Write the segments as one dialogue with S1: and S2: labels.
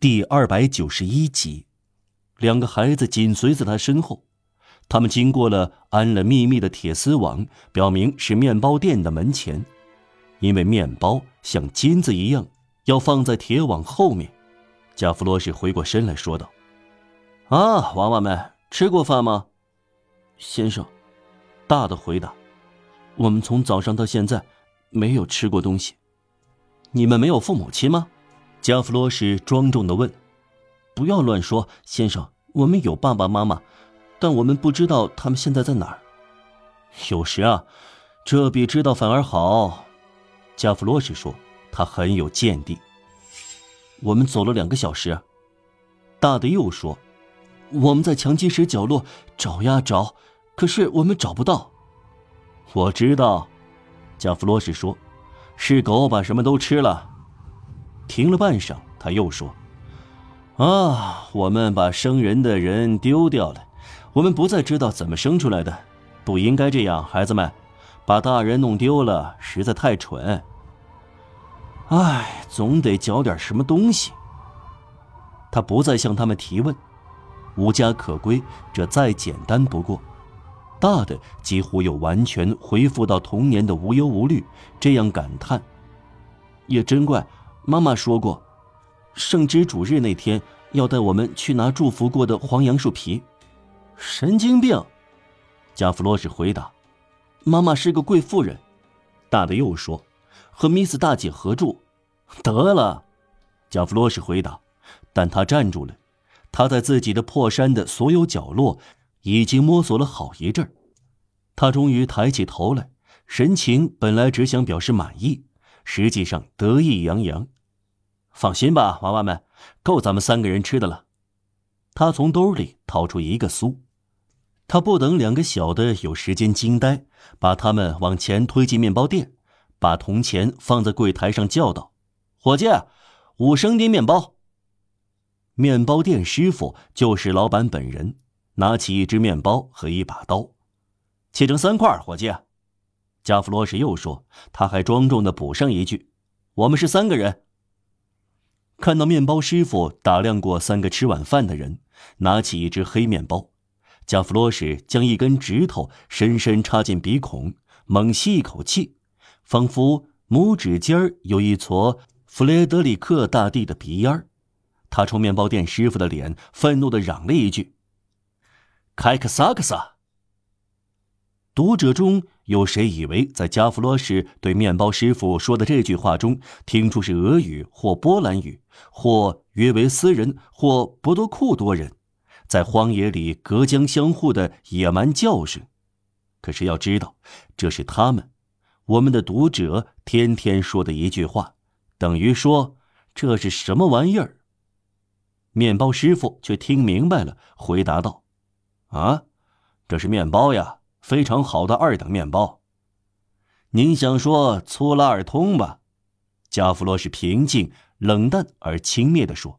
S1: 第二百九十一集，两个孩子紧随在他身后。他们经过了安了密密的铁丝网，表明是面包店的门前，因为面包像金子一样，要放在铁网后面。加弗罗什回过身来说道：“啊，娃娃们，吃过饭吗？”
S2: 先生，大的回答：“我们从早上到现在没有吃过东西。
S1: 你们没有父母亲吗？”加弗罗什庄重的问。
S2: “不要乱说，先生，我们有爸爸妈妈。”但我们不知道他们现在在哪儿。
S1: 有时啊，这比知道反而好。加弗洛什说，他很有见地。
S2: 我们走了两个小时。大的又说，我们在墙基石角落找呀找，可是我们找不到。
S1: 我知道，加弗洛什说，是狗把什么都吃了。停了半晌，他又说，啊，我们把生人的人丢掉了。我们不再知道怎么生出来的，不应该这样，孩子们，把大人弄丢了实在太蠢。唉，总得嚼点什么东西。他不再向他们提问，无家可归，这再简单不过。大的几乎又完全恢复到童年的无忧无虑，这样感叹：
S2: 也真怪，妈妈说过，圣之主日那天要带我们去拿祝福过的黄杨树皮。
S1: 神经病，加弗洛什回答：“
S2: 妈妈是个贵妇人。”
S1: 大的又说：“
S2: 和米斯大姐合住。”
S1: 得了，加弗洛什回答。但他站住了。他在自己的破山的所有角落已经摸索了好一阵儿。他终于抬起头来，神情本来只想表示满意，实际上得意洋洋。放心吧，娃娃们，够咱们三个人吃的了。他从兜里掏出一个酥。他不等两个小的有时间惊呆，把他们往前推进面包店，把铜钱放在柜台上，叫道：“伙计，五升丁面包。”面包店师傅就是老板本人，拿起一只面包和一把刀，切成三块。伙计，加弗罗什又说，他还庄重的补上一句：“我们是三个人。”看到面包师傅打量过三个吃晚饭的人，拿起一只黑面包。加弗罗什将一根指头深深插进鼻孔，猛吸一口气，仿佛拇指尖儿有一撮弗雷德里克大帝的鼻烟儿。他冲面包店师傅的脸愤怒地嚷了一句：“开克萨克萨！”读者中有谁以为在加弗罗什对面包师傅说的这句话中听出是俄语或波兰语，或约维斯人，或博多库多人？在荒野里隔江相护的野蛮叫声，可是要知道，这是他们，我们的读者天天说的一句话，等于说这是什么玩意儿？面包师傅却听明白了，回答道：“啊，这是面包呀，非常好的二等面包。您想说粗拉尔通吧？”加弗罗是平静、冷淡而轻蔑地说：“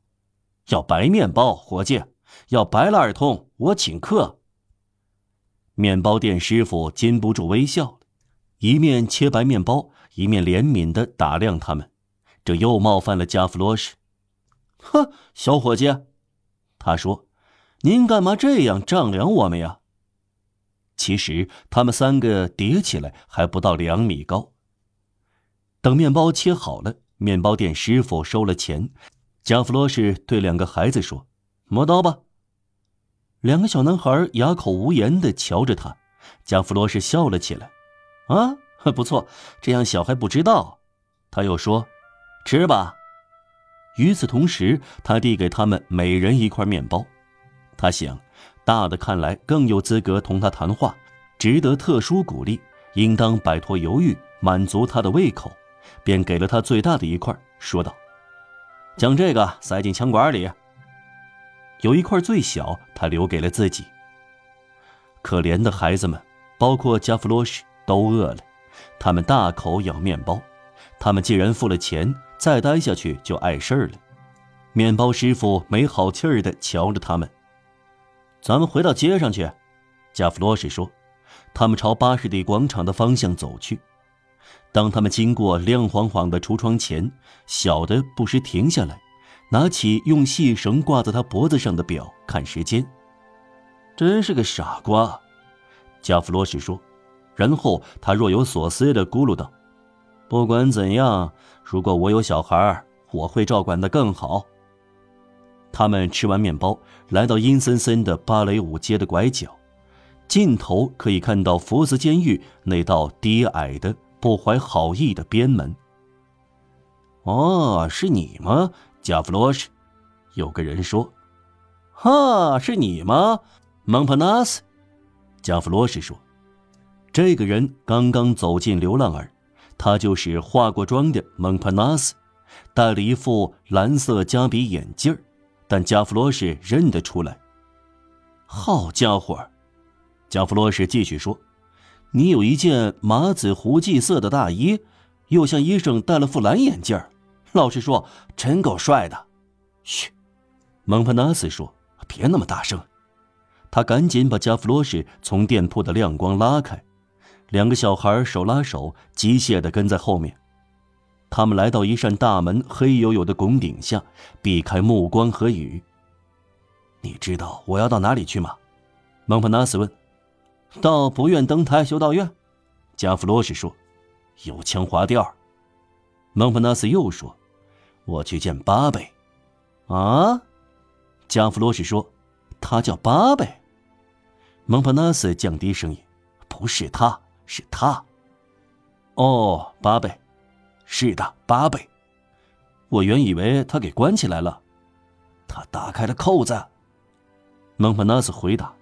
S1: 要白面包，伙计。”要白拉尔通，我请客。面包店师傅禁不住微笑，一面切白面包，一面怜悯的打量他们。这又冒犯了加弗罗什。哼，小伙计，他说：“您干嘛这样丈量我们呀？”其实他们三个叠起来还不到两米高。等面包切好了，面包店师傅收了钱，加弗罗什对两个孩子说：“磨刀吧。”两个小男孩哑口无言的瞧着他，加弗罗什笑了起来。啊，不错，这样小孩不知道。他又说：“吃吧。”与此同时，他递给他们每人一块面包。他想，大的看来更有资格同他谈话，值得特殊鼓励，应当摆脱犹豫，满足他的胃口，便给了他最大的一块，说道：“将这个塞进枪管里。”有一块最小，他留给了自己。可怜的孩子们，包括加弗洛什，都饿了。他们大口咬面包。他们既然付了钱，再待下去就碍事儿了。面包师傅没好气儿地瞧着他们。咱们回到街上去，加弗罗什说。他们朝巴士底广场的方向走去。当他们经过亮晃晃的橱窗前，小的不时停下来。拿起用细绳挂在他脖子上的表看时间。真是个傻瓜，加弗罗什说。然后他若有所思地咕噜道：“不管怎样，如果我有小孩，我会照管得更好。”他们吃完面包，来到阴森森的芭蕾舞街的拐角，尽头可以看到福斯监狱那道低矮的、不怀好意的边门。哦，是你吗，加弗罗什？有个人说：“哈，是你吗，蒙帕纳斯？”加弗罗什说。这个人刚刚走进流浪儿，他就是化过妆的蒙帕纳斯，戴了一副蓝色加比眼镜儿，但加弗罗什认得出来。好家伙，加弗罗什继续说：“你有一件麻子胡记色的大衣，又像医生戴了副蓝眼镜儿。老实说，真够帅的。”嘘，蒙帕纳斯说：“别那么大声。”他赶紧把加弗罗什从店铺的亮光拉开。两个小孩手拉手，机械地跟在后面。他们来到一扇大门黑黝黝的拱顶下，避开目光和雨。你知道我要到哪里去吗？蒙帕纳斯问。到不愿登台修道院。加弗罗什说。有腔滑调。蒙帕纳斯又说：“我去见巴贝。”啊？加弗罗什说：“他叫巴贝。”蒙帕纳斯降低声音：“不是他。”是他。哦，巴贝，是的，巴贝。我原以为他给关起来了。他打开了扣子。蒙帕纳斯回答。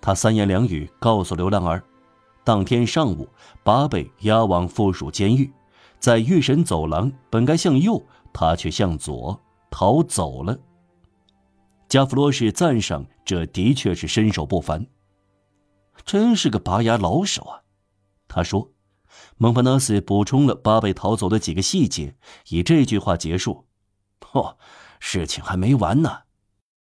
S1: 他三言两语告诉流浪儿，当天上午，巴贝押往附属监狱，在狱审走廊本该向右，他却向左逃走了。加弗罗什赞赏，这的确是身手不凡。真是个拔牙老手啊！他说：“蒙帕纳斯补充了巴贝逃走的几个细节，以这句话结束。哦，事情还没完呢。